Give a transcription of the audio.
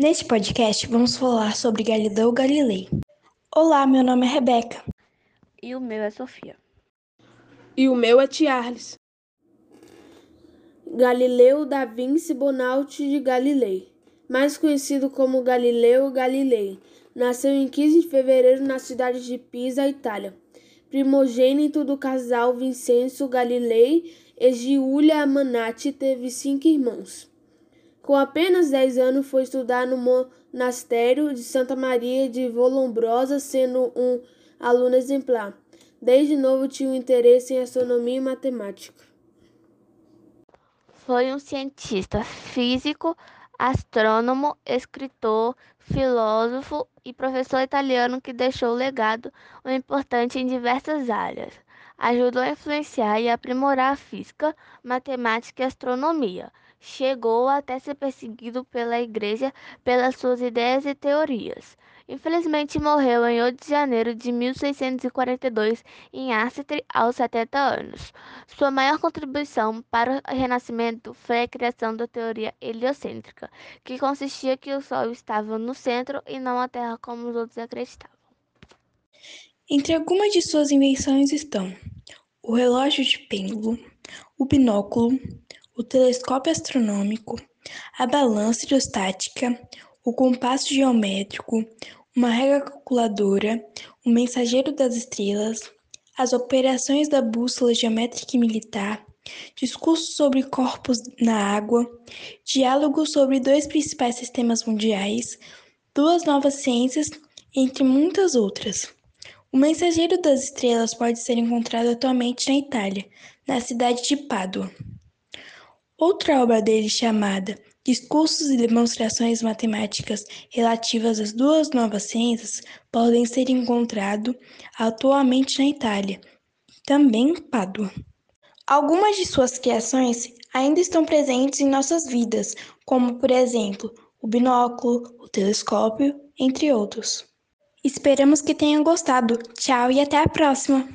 Neste podcast, vamos falar sobre Galileu Galilei. Olá, meu nome é Rebeca. E o meu é Sofia. E o meu é Tiarles. Galileu da Vinci Bonalti de Galilei, mais conhecido como Galileu Galilei, nasceu em 15 de fevereiro na cidade de Pisa, Itália. Primogênito do casal Vincenzo Galilei e Giulia Manati, teve cinco irmãos. Com apenas 10 anos, foi estudar no monastério de Santa Maria de Volombrosa, sendo um aluno exemplar. Desde novo tinha um interesse em astronomia e matemática. Foi um cientista físico, astrônomo, escritor, filósofo e professor italiano que deixou legado importante em diversas áreas. Ajudou a influenciar e aprimorar a física, matemática e astronomia chegou até ser perseguido pela Igreja pelas suas ideias e teorias. Infelizmente morreu em 8 de janeiro de 1642 em Arcetri aos 70 anos. Sua maior contribuição para o Renascimento foi a criação da teoria heliocêntrica, que consistia que o Sol estava no centro e não a Terra como os outros acreditavam. Entre algumas de suas invenções estão o relógio de pêndulo, o binóculo, o telescópio astronômico, a balança hidrostática, o compasso geométrico, uma régua calculadora, o mensageiro das estrelas, as operações da bússola geométrica e militar, discurso sobre corpos na água, diálogo sobre dois principais sistemas mundiais, duas novas ciências, entre muitas outras. O mensageiro das estrelas pode ser encontrado atualmente na Itália, na cidade de Pádua. Outra obra dele, chamada Discursos e Demonstrações Matemáticas relativas às duas novas ciências, podem ser encontrados atualmente na Itália, também em Pádua. Algumas de suas criações ainda estão presentes em nossas vidas, como, por exemplo, o binóculo, o telescópio, entre outros. Esperamos que tenham gostado. Tchau e até a próxima!